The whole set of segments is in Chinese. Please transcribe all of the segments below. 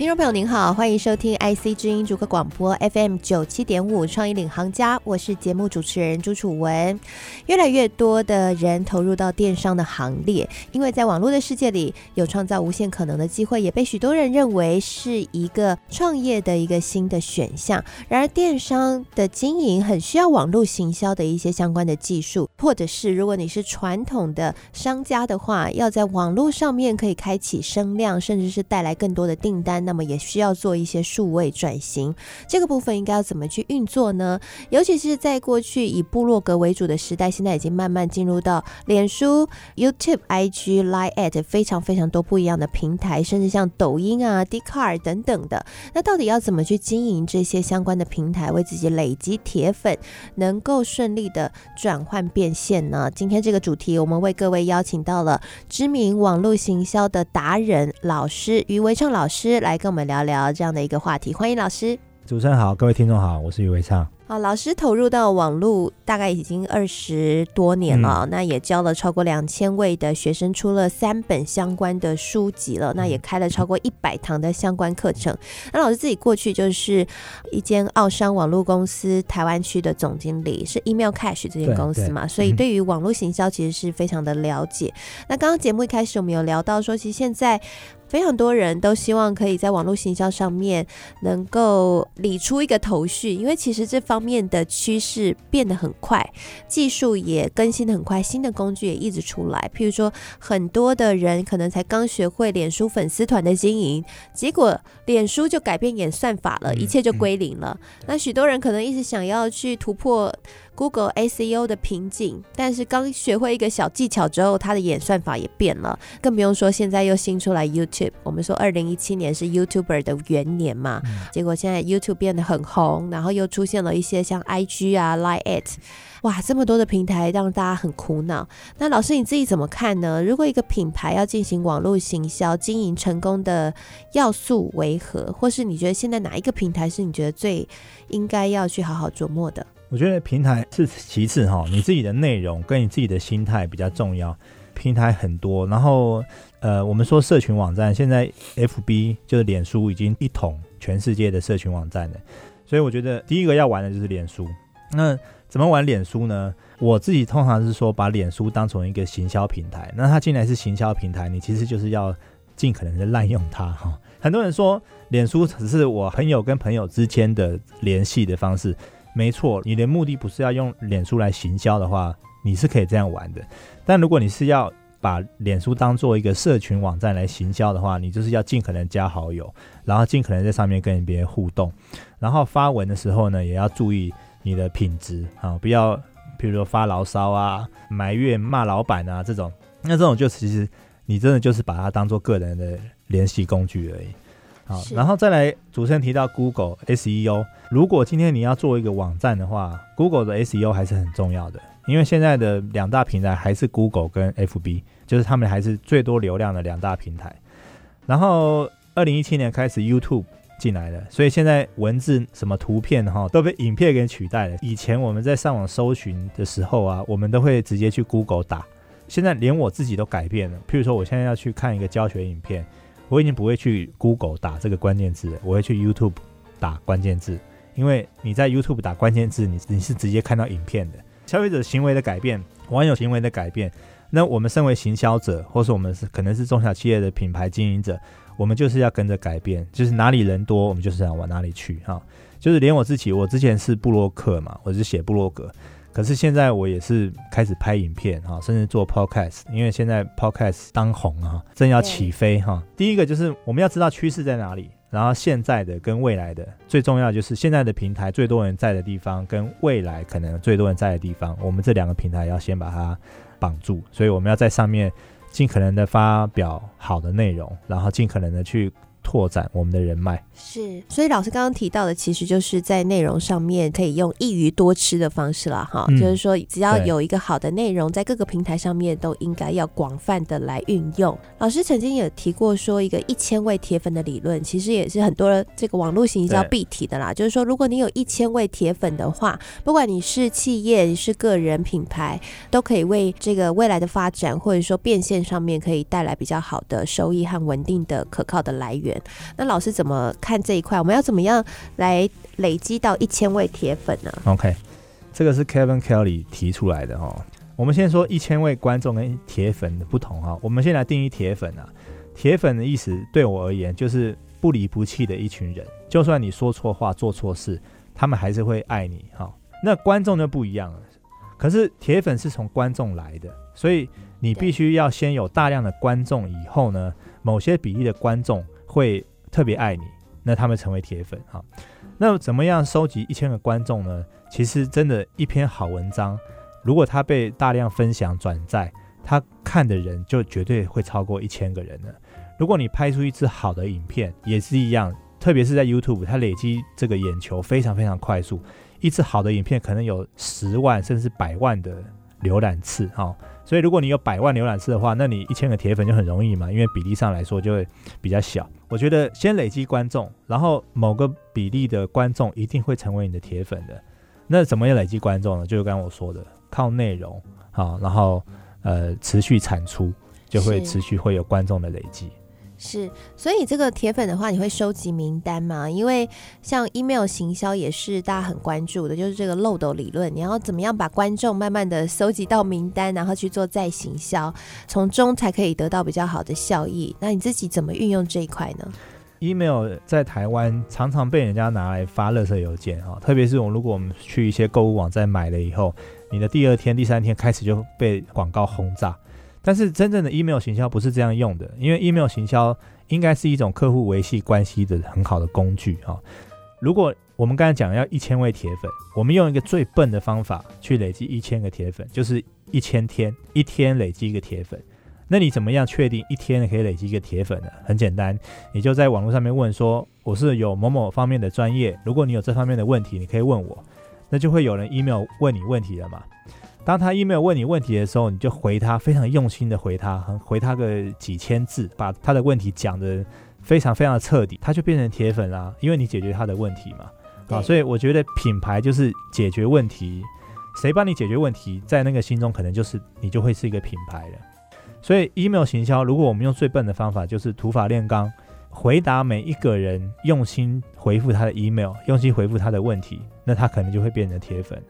听众朋友您好，欢迎收听 IC 之音主客广播 FM 九七点五创意领航家，我是节目主持人朱楚文。越来越多的人投入到电商的行列，因为在网络的世界里有创造无限可能的机会，也被许多人认为是一个创业的一个新的选项。然而，电商的经营很需要网络行销的一些相关的技术，或者是如果你是传统的商家的话，要在网络上面可以开启声量，甚至是带来更多的订单。那么也需要做一些数位转型，这个部分应该要怎么去运作呢？尤其是在过去以部落格为主的时代，现在已经慢慢进入到脸书、YouTube、IG、Line@ 非常非常多不一样的平台，甚至像抖音啊、d c a r 等等的。那到底要怎么去经营这些相关的平台，为自己累积铁粉，能够顺利的转换变现呢？今天这个主题，我们为各位邀请到了知名网络行销的达人老师于维畅老师来。跟我们聊聊这样的一个话题，欢迎老师。主持人好，各位听众好，我是余维畅。好，老师投入到网络大概已经二十多年了，嗯、那也教了超过两千位的学生，出了三本相关的书籍了，那也开了超过一百堂的相关课程。那老师自己过去就是一间奥商网络公司台湾区的总经理，是 Email Cash 这间公司嘛，所以对于网络行销其实是非常的了解。嗯、那刚刚节目一开始我们有聊到说，其实现在。非常多人都希望可以在网络行销上面能够理出一个头绪，因为其实这方面的趋势变得很快，技术也更新的很快，新的工具也一直出来。譬如说，很多的人可能才刚学会脸书粉丝团的经营，结果脸书就改变演算法了，一切就归零了。那许多人可能一直想要去突破。Google SEO 的瓶颈，但是刚学会一个小技巧之后，它的演算法也变了，更不用说现在又新出来 YouTube。我们说二零一七年是 YouTuber 的元年嘛，嗯、结果现在 YouTube 变得很红，然后又出现了一些像 IG 啊、Line@，哇，这么多的平台让大家很苦恼。那老师你自己怎么看呢？如果一个品牌要进行网络行销经营成功的要素为何？或是你觉得现在哪一个平台是你觉得最应该要去好好琢磨的？我觉得平台是其次哈，你自己的内容跟你自己的心态比较重要。平台很多，然后呃，我们说社群网站，现在 FB 就是脸书已经一统全世界的社群网站了，所以我觉得第一个要玩的就是脸书。那怎么玩脸书呢？我自己通常是说把脸书当成一个行销平台。那它既然是行销平台，你其实就是要尽可能的滥用它哈。很多人说脸书只是我朋友跟朋友之间的联系的方式。没错，你的目的不是要用脸书来行销的话，你是可以这样玩的。但如果你是要把脸书当做一个社群网站来行销的话，你就是要尽可能加好友，然后尽可能在上面跟别人互动，然后发文的时候呢，也要注意你的品质啊，不要比如说发牢骚啊、埋怨、骂老板啊这种，那这种就其实你真的就是把它当做个人的联系工具而已。好，然后再来，主持人提到 Google SEO，如果今天你要做一个网站的话，Google 的 SEO 还是很重要的，因为现在的两大平台还是 Google 跟 FB，就是他们还是最多流量的两大平台。然后二零一七年开始 YouTube 进来了，所以现在文字什么图片哈都被影片给取代了。以前我们在上网搜寻的时候啊，我们都会直接去 Google 打，现在连我自己都改变了。譬如说，我现在要去看一个教学影片。我已经不会去 Google 打这个关键字，我会去 YouTube 打关键字，因为你在 YouTube 打关键字，你你是直接看到影片的。消费者行为的改变，网友行为的改变，那我们身为行销者，或是我们是可能是中小企业的品牌经营者，我们就是要跟着改变，就是哪里人多，我们就是要往哪里去哈。就是连我自己，我之前是布洛克嘛，我是写布洛格。可是现在我也是开始拍影片哈，甚至做 podcast，因为现在 podcast 当红啊，正要起飞哈。第一个就是我们要知道趋势在哪里，然后现在的跟未来的最重要就是现在的平台最多人在的地方，跟未来可能最多人在的地方，我们这两个平台要先把它绑住，所以我们要在上面尽可能的发表好的内容，然后尽可能的去拓展我们的人脉。是，所以老师刚刚提到的，其实就是在内容上面可以用一鱼多吃的方式了哈。嗯、就是说，只要有一个好的内容，在各个平台上面都应该要广泛的来运用。老师曾经有提过说，一个一千位铁粉的理论，其实也是很多这个网络行销必提的啦。就是说，如果你有一千位铁粉的话，不管你是企业，你是个人品牌，都可以为这个未来的发展或者说变现上面可以带来比较好的收益和稳定的可靠的来源。那老师怎么看？这一块，我们要怎么样来累积到一千位铁粉呢？OK，这个是 Kevin Kelly 提出来的哦。我们先说一千位观众跟铁粉的不同哈。我们先来定义铁粉啊。铁粉的意思对我而言就是不离不弃的一群人，就算你说错话、做错事，他们还是会爱你哈。那观众就不一样了。可是铁粉是从观众来的，所以你必须要先有大量的观众，以后呢，某些比例的观众会特别爱你。那他们成为铁粉哈，那怎么样收集一千个观众呢？其实真的，一篇好文章，如果它被大量分享转载，他看的人就绝对会超过一千个人了。如果你拍出一支好的影片，也是一样，特别是在 YouTube，它累积这个眼球非常非常快速，一支好的影片可能有十万甚至百万的浏览次哈。所以，如果你有百万浏览次的话，那你一千个铁粉就很容易嘛，因为比例上来说就会比较小。我觉得先累积观众，然后某个比例的观众一定会成为你的铁粉的。那怎么样累积观众呢？就是刚刚我说的，靠内容好，然后呃持续产出，就会持续会有观众的累积。是，所以这个铁粉的话，你会收集名单吗？因为像 email 行销也是大家很关注的，就是这个漏斗理论。你要怎么样把观众慢慢的收集到名单，然后去做再行销，从中才可以得到比较好的效益。那你自己怎么运用这一块呢？email 在台湾常常被人家拿来发垃圾邮件啊，特别是我如果我们去一些购物网站买了以后，你的第二天、第三天开始就被广告轰炸。但是真正的 email 行销不是这样用的，因为 email 行销应该是一种客户维系关系的很好的工具啊。如果我们刚才讲要一千位铁粉，我们用一个最笨的方法去累积一千个铁粉，就是一千天，一天累积一个铁粉。那你怎么样确定一天可以累积一个铁粉呢？很简单，你就在网络上面问说，我是有某某方面的专业，如果你有这方面的问题，你可以问我，那就会有人 email 问你问题了嘛。当他 email 问你问题的时候，你就回他，非常用心的回他，回他个几千字，把他的问题讲的非常非常的彻底，他就变成铁粉啦，因为你解决他的问题嘛。啊，所以我觉得品牌就是解决问题，谁帮你解决问题，在那个心中可能就是你就会是一个品牌了。所以 email 行销，如果我们用最笨的方法，就是土法炼钢，回答每一个人，用心回复他的 email，用心回复他的问题，那他可能就会变成铁粉。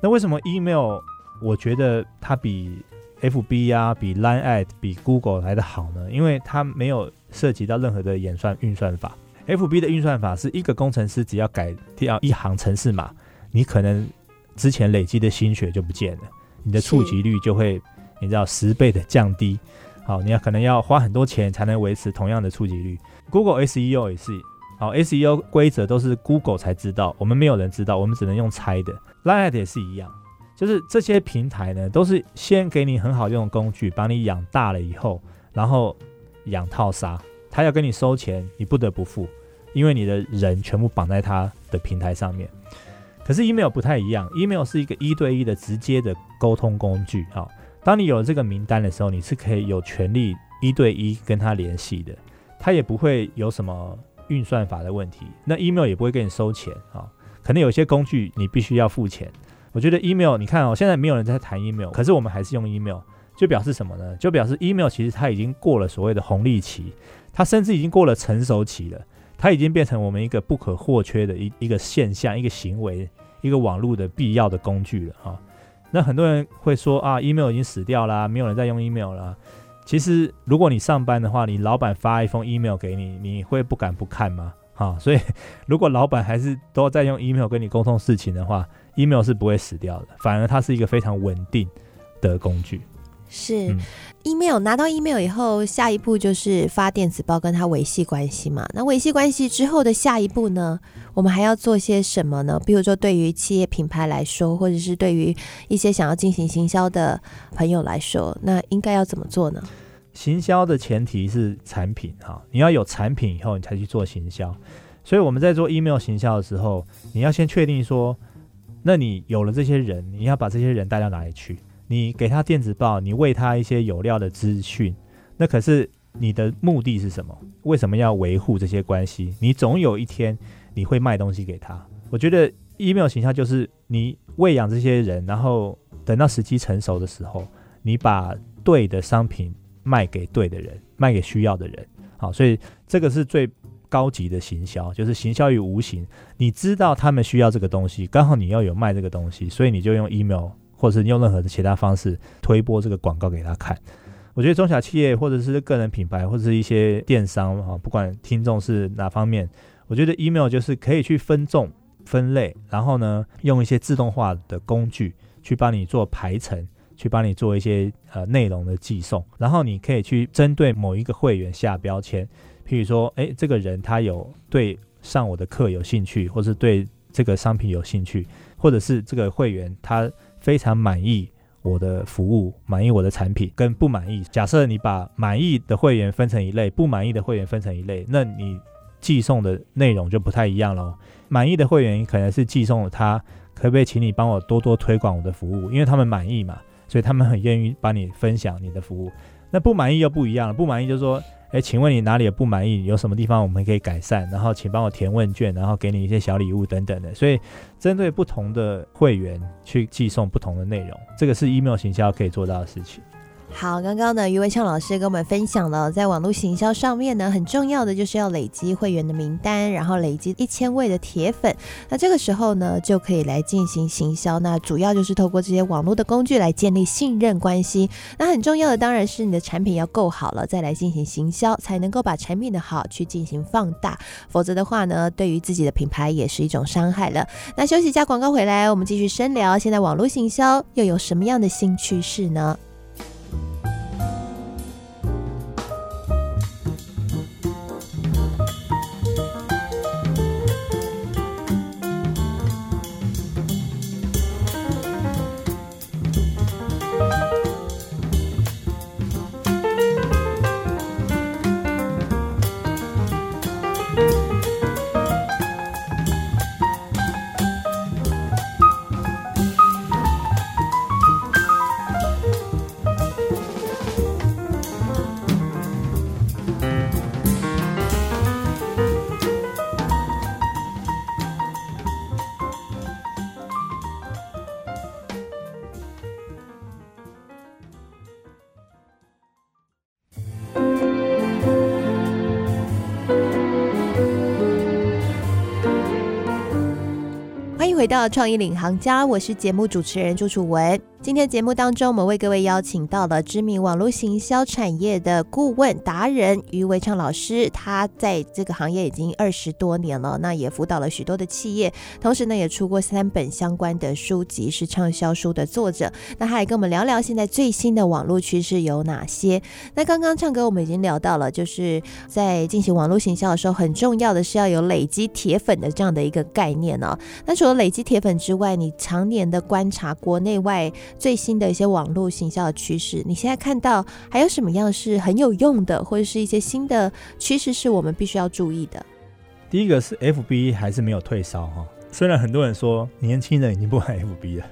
那为什么 email 我觉得它比 FB 啊、比 Line@ 比 Google 来得好呢？因为它没有涉及到任何的演算运算法。FB 的运算法是一个工程师只要改掉一行程式码，你可能之前累积的心血就不见了，你的触及率就会你知道十倍的降低。好，你要可能要花很多钱才能维持同样的触及率。Google SEO 也是。好，SEO 规则都是 Google 才知道，我们没有人知道，我们只能用猜的。Line 也是一样，就是这些平台呢，都是先给你很好用的工具，把你养大了以后，然后养套杀，他要跟你收钱，你不得不付，因为你的人全部绑在他的平台上面。可是 email 不太一样，email 是一个一对一的直接的沟通工具。啊，当你有了这个名单的时候，你是可以有权利一对一跟他联系的，他也不会有什么。运算法的问题，那 email 也不会给你收钱啊、可能有些工具你必须要付钱。我觉得 email，你看哦，现在没有人在谈 email，可是我们还是用 email，就表示什么呢？就表示 email 其实它已经过了所谓的红利期，它甚至已经过了成熟期了，它已经变成我们一个不可或缺的一一个现象、一个行为、一个网络的必要的工具了啊、那很多人会说啊，email 已经死掉啦，没有人在用 email 啦。其实，如果你上班的话，你老板发一封 email 给你，你会不敢不看吗？哈，所以 如果老板还是都在用 email 跟你沟通事情的话，email 是不会死掉的，反而它是一个非常稳定的工具。是、嗯、email 拿到 email 以后，下一步就是发电子报跟他维系关系嘛。那维系关系之后的下一步呢？我们还要做些什么呢？比如说，对于企业品牌来说，或者是对于一些想要进行行销的朋友来说，那应该要怎么做呢？行销的前提是产品哈，你要有产品以后，你才去做行销。所以我们在做 email 行销的时候，你要先确定说，那你有了这些人，你要把这些人带到哪里去？你给他电子报，你喂他一些有料的资讯，那可是你的目的是什么？为什么要维护这些关系？你总有一天你会卖东西给他。我觉得 email 行销就是你喂养这些人，然后等到时机成熟的时候，你把对的商品卖给对的人，卖给需要的人。好，所以这个是最高级的行销，就是行销于无形。你知道他们需要这个东西，刚好你要有卖这个东西，所以你就用 email。或者是用任何的其他方式推播这个广告给他看，我觉得中小企业或者是个人品牌或者是一些电商啊，不管听众是哪方面，我觉得 email 就是可以去分众分类，然后呢，用一些自动化的工具去帮你做排程，去帮你做一些呃内容的寄送，然后你可以去针对某一个会员下标签，譬如说，诶，这个人他有对上我的课有兴趣，或是对这个商品有兴趣，或者是这个会员他。非常满意我的服务，满意我的产品，跟不满意。假设你把满意的会员分成一类，不满意的会员分成一类，那你寄送的内容就不太一样喽。满意的会员可能是寄送了他，可不可以请你帮我多多推广我的服务？因为他们满意嘛，所以他们很愿意帮你分享你的服务。那不满意又不一样了，不满意就是说。诶，请问你哪里有不满意？有什么地方我们可以改善？然后请帮我填问卷，然后给你一些小礼物等等的。所以，针对不同的会员去寄送不同的内容，这个是 email 行销可以做到的事情。好，刚刚呢，余维畅老师跟我们分享了，在网络行销上面呢，很重要的就是要累积会员的名单，然后累积一千位的铁粉。那这个时候呢，就可以来进行行销。那主要就是透过这些网络的工具来建立信任关系。那很重要的当然是你的产品要够好了，再来进行行销，才能够把产品的好去进行放大。否则的话呢，对于自己的品牌也是一种伤害了。那休息一下广告回来，我们继续深聊。现在网络行销又有什么样的新趋势呢？回到创意领航家，我是节目主持人朱楚文。今天节目当中，我们为各位邀请到了知名网络行销产业的顾问达人余维畅老师。他在这个行业已经二十多年了，那也辅导了许多的企业，同时呢也出过三本相关的书籍，是畅销书的作者。那他也跟我们聊聊现在最新的网络趋势有哪些。那刚刚唱歌我们已经聊到了，就是在进行网络行销的时候，很重要的是要有累积铁粉的这样的一个概念哦。那除了累积铁粉之外，你常年的观察国内外。最新的一些网络行销的趋势，你现在看到还有什么样是很有用的，或者是一些新的趋势是我们必须要注意的？第一个是 FB 还是没有退烧哈，虽然很多人说年轻人已经不玩 FB 了，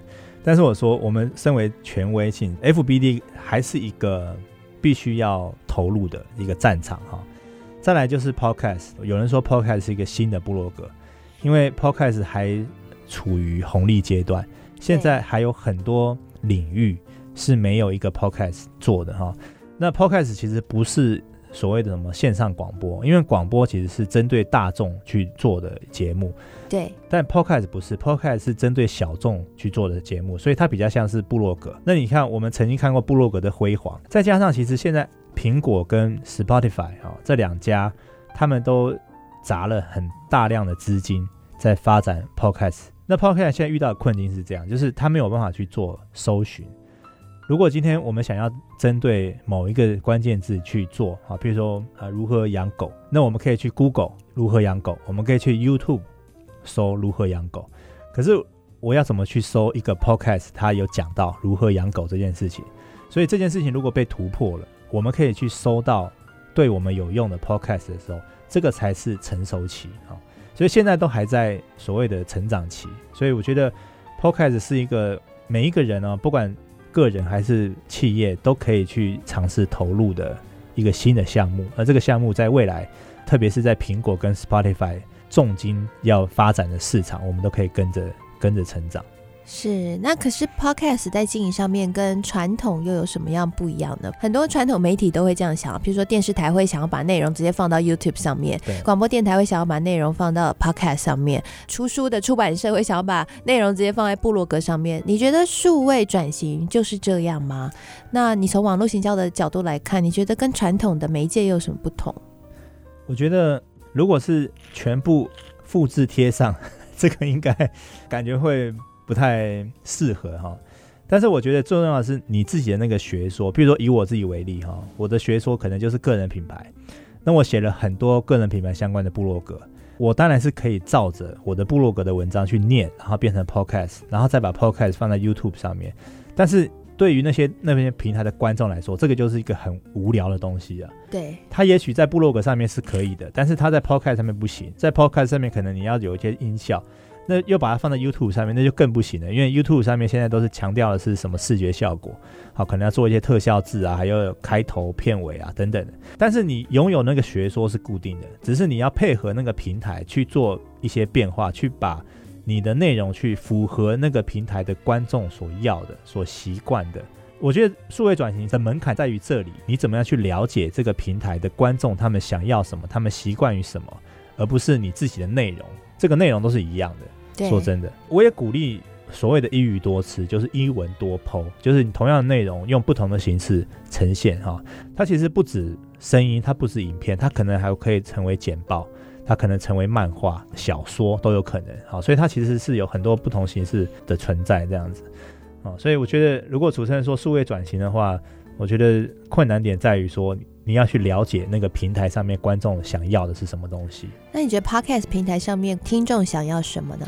但是我说我们身为权威性 FBD 还是一个必须要投入的一个战场哈。再来就是 Podcast，有人说 Podcast 是一个新的部落格，因为 Podcast 还处于红利阶段，现在还有很多。领域是没有一个 podcast 做的哈，那 podcast 其实不是所谓的什么线上广播，因为广播其实是针对大众去做的节目，对，但 podcast 不是，podcast 是针对小众去做的节目，所以它比较像是部落格。那你看，我们曾经看过部落格的辉煌，再加上其实现在苹果跟 Spotify 哈这两家，他们都砸了很大量的资金在发展 podcast。那 Podcast 现在遇到的困境是这样，就是它没有办法去做搜寻。如果今天我们想要针对某一个关键字去做啊，比如说啊如何养狗，那我们可以去 Google 如何养狗，我们可以去 YouTube 搜如何养狗。可是我要怎么去搜一个 Podcast？它有讲到如何养狗这件事情，所以这件事情如果被突破了，我们可以去搜到对我们有用的 podcast 的时候，这个才是成熟期啊。所以现在都还在所谓的成长期，所以我觉得 podcast 是一个每一个人呢，不管个人还是企业，都可以去尝试投入的一个新的项目。而这个项目在未来，特别是在苹果跟 Spotify 重金要发展的市场，我们都可以跟着跟着成长。是，那可是 Podcast 在经营上面跟传统又有什么样不一样呢？很多传统媒体都会这样想，比如说电视台会想要把内容直接放到 YouTube 上面，对，广播电台会想要把内容放到 Podcast 上面，出书的出版社会想要把内容直接放在部落格上面。你觉得数位转型就是这样吗？那你从网络行销的角度来看，你觉得跟传统的媒介又有什么不同？我觉得如果是全部复制贴上，这个应该感觉会。不太适合哈，但是我觉得最重要的是你自己的那个学说，比如说以我自己为例哈，我的学说可能就是个人品牌，那我写了很多个人品牌相关的部落格，我当然是可以照着我的部落格的文章去念，然后变成 podcast，然后再把 podcast 放在 YouTube 上面。但是对于那些那边平台的观众来说，这个就是一个很无聊的东西啊。对，他也许在部落格上面是可以的，但是他在 podcast 上面不行，在 podcast 上面可能你要有一些音效。那又把它放在 YouTube 上面，那就更不行了，因为 YouTube 上面现在都是强调的是什么视觉效果，好，可能要做一些特效字啊，还有开头、片尾啊等等的。但是你拥有那个学说是固定的，只是你要配合那个平台去做一些变化，去把你的内容去符合那个平台的观众所要的、所习惯的。我觉得数位转型的门槛在于这里，你怎么样去了解这个平台的观众他们想要什么，他们习惯于什么，而不是你自己的内容，这个内容都是一样的。说真的，我也鼓励所谓的一语多词，就是一文多剖就是你同样的内容用不同的形式呈现哈。它其实不止声音，它不止影片，它可能还可以成为简报，它可能成为漫画、小说都有可能。好，所以它其实是有很多不同形式的存在这样子。啊，所以我觉得如果主持人说数位转型的话，我觉得困难点在于说。你要去了解那个平台上面观众想要的是什么东西。那你觉得 Podcast 平台上面听众想要什么呢？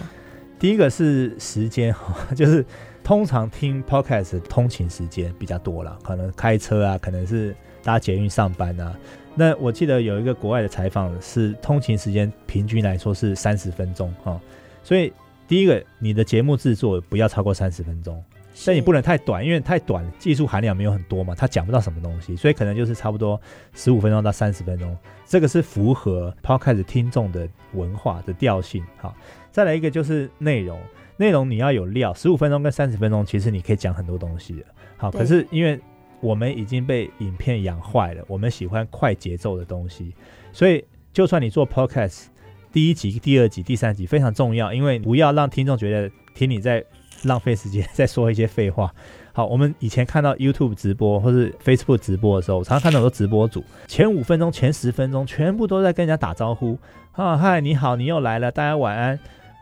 第一个是时间，就是通常听 Podcast 通勤时间比较多了，可能开车啊，可能是搭捷运上班啊。那我记得有一个国外的采访是通勤时间平均来说是三十分钟哈，所以第一个你的节目制作不要超过三十分钟。但你不能太短，因为太短，技术含量没有很多嘛，他讲不到什么东西，所以可能就是差不多十五分钟到三十分钟，这个是符合 Podcast 听众的文化的调性。好，再来一个就是内容，内容你要有料，十五分钟跟三十分钟，其实你可以讲很多东西的。好，可是因为我们已经被影片养坏了，我们喜欢快节奏的东西，所以就算你做 Podcast，第一集、第二集、第三集非常重要，因为不要让听众觉得听你在。浪费时间在说一些废话。好，我们以前看到 YouTube 直播或是 Facebook 直播的时候，我常常看到很多直播主，前五分钟、前十分钟全部都在跟人家打招呼。啊，嗨，你好，你又来了，大家晚安。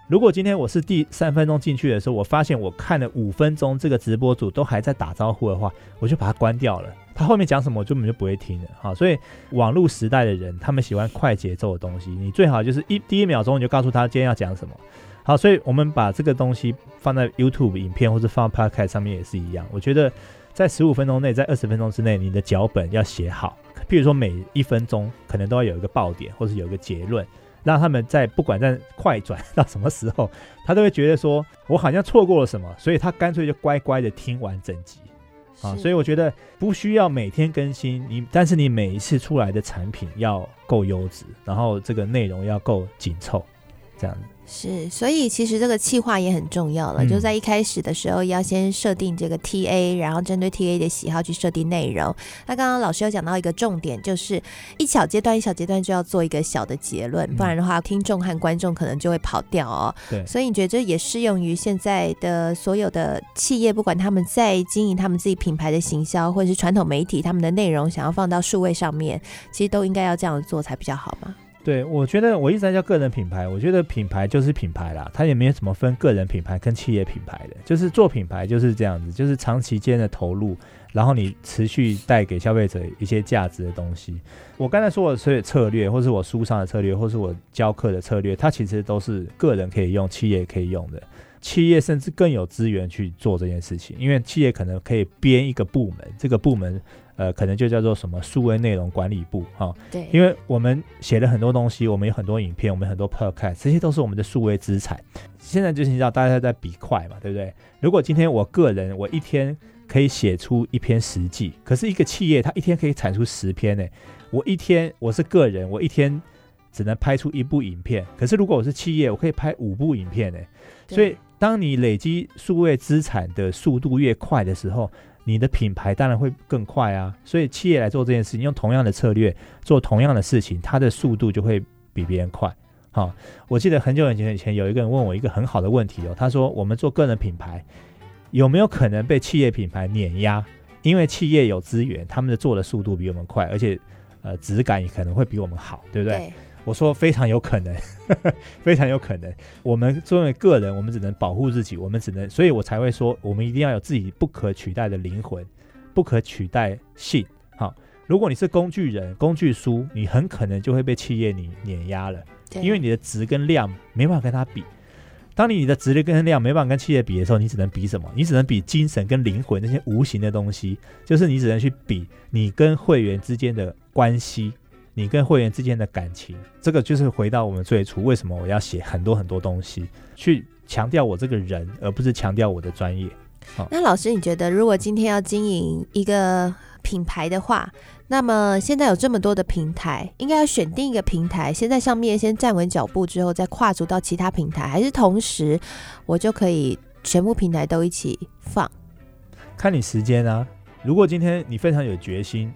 如果今天我是第三分钟进去的时候，我发现我看了五分钟，这个直播主都还在打招呼的话，我就把它关掉了。他后面讲什么，我根本就不会听了。好，所以网络时代的人，他们喜欢快节奏的东西，你最好就是一第一秒钟你就告诉他今天要讲什么。好，所以我们把这个东西放在 YouTube 影片或者放 Podcast 上面也是一样。我觉得在十五分钟内，在二十分钟之内，你的脚本要写好。譬如说，每一分钟可能都要有一个爆点，或是有一个结论，让他们在不管在快转到什么时候，他都会觉得说我好像错过了什么，所以他干脆就乖乖的听完整集。啊，所以我觉得不需要每天更新你，但是你每一次出来的产品要够优质，然后这个内容要够紧凑，这样子。是，所以其实这个企划也很重要了，嗯、就在一开始的时候要先设定这个 TA，然后针对 TA 的喜好去设定内容。那刚刚老师有讲到一个重点，就是一小阶段一小阶段就要做一个小的结论，不然的话听众和观众可能就会跑掉哦。对，所以你觉得这也适用于现在的所有的企业，不管他们在经营他们自己品牌的行销，或者是传统媒体他们的内容想要放到数位上面，其实都应该要这样做才比较好嘛。对，我觉得我一直在叫个人品牌，我觉得品牌就是品牌啦，它也没有什么分个人品牌跟企业品牌的，就是做品牌就是这样子，就是长期间的投入，然后你持续带给消费者一些价值的东西。我刚才说的所有策略，或是我书上的策略，或是我教课的策略，它其实都是个人可以用，企业可以用的。企业甚至更有资源去做这件事情，因为企业可能可以编一个部门，这个部门呃，可能就叫做什么数位内容管理部哈。对，因为我们写了很多东西，我们有很多影片，我们很多 podcast，这些都是我们的数位资产。现在就是你知道，大家在比快嘛，对不对？如果今天我个人，我一天可以写出一篇实际，可是一个企业它一天可以产出十篇呢。我一天我是个人，我一天只能拍出一部影片，可是如果我是企业，我可以拍五部影片呢。所以，当你累积数位资产的速度越快的时候，你的品牌当然会更快啊，所以企业来做这件事情，用同样的策略做同样的事情，它的速度就会比别人快。好，我记得很久很久以前有一个人问我一个很好的问题哦，他说：我们做个人品牌有没有可能被企业品牌碾压？因为企业有资源，他们的做的速度比我们快，而且呃质感也可能会比我们好，对不对？对。我说非常有可能，呵呵，非常有可能。我们作为个人，我们只能保护自己，我们只能，所以我才会说，我们一定要有自己不可取代的灵魂，不可取代性。好，如果你是工具人、工具书，你很可能就会被企业你碾压了，因为你的值跟量没办法跟他比。当你你的值跟量没办法跟企业比的时候，你只能比什么？你只能比精神跟灵魂那些无形的东西，就是你只能去比你跟会员之间的关系。你跟会员之间的感情，这个就是回到我们最初，为什么我要写很多很多东西，去强调我这个人，而不是强调我的专业。好，那老师，你觉得如果今天要经营一个品牌的话，那么现在有这么多的平台，应该要选定一个平台，先在上面先站稳脚步，之后再跨足到其他平台，还是同时我就可以全部平台都一起放？看你时间啊。如果今天你非常有决心。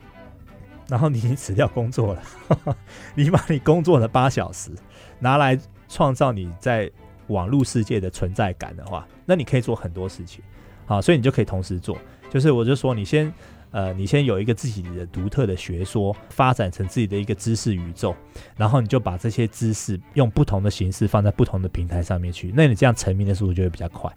然后你已经辞掉工作了，你把你工作的八小时拿来创造你在网络世界的存在感的话，那你可以做很多事情，好，所以你就可以同时做。就是我就说，你先呃，你先有一个自己的独特的学说，发展成自己的一个知识宇宙，然后你就把这些知识用不同的形式放在不同的平台上面去，那你这样成名的速度就会比较快。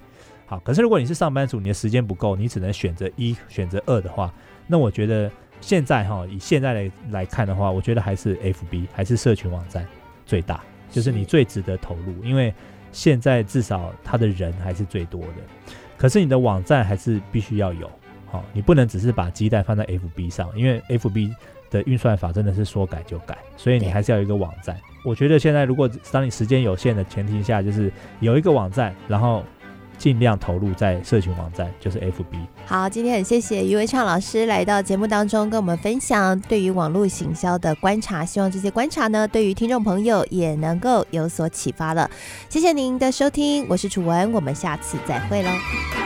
好，可是如果你是上班族，你的时间不够，你只能选择一，选择二的话，那我觉得。现在哈，以现在来来看的话，我觉得还是 FB 还是社群网站最大，就是你最值得投入，因为现在至少他的人还是最多的。可是你的网站还是必须要有，好，你不能只是把鸡蛋放在 FB 上，因为 FB 的运算法真的是说改就改，所以你还是要有一个网站。我觉得现在如果当你时间有限的前提下，就是有一个网站，然后。尽量投入在社群网站，就是 FB。好，今天很谢谢余伟畅老师来到节目当中，跟我们分享对于网络行销的观察。希望这些观察呢，对于听众朋友也能够有所启发了。谢谢您的收听，我是楚文，我们下次再会喽。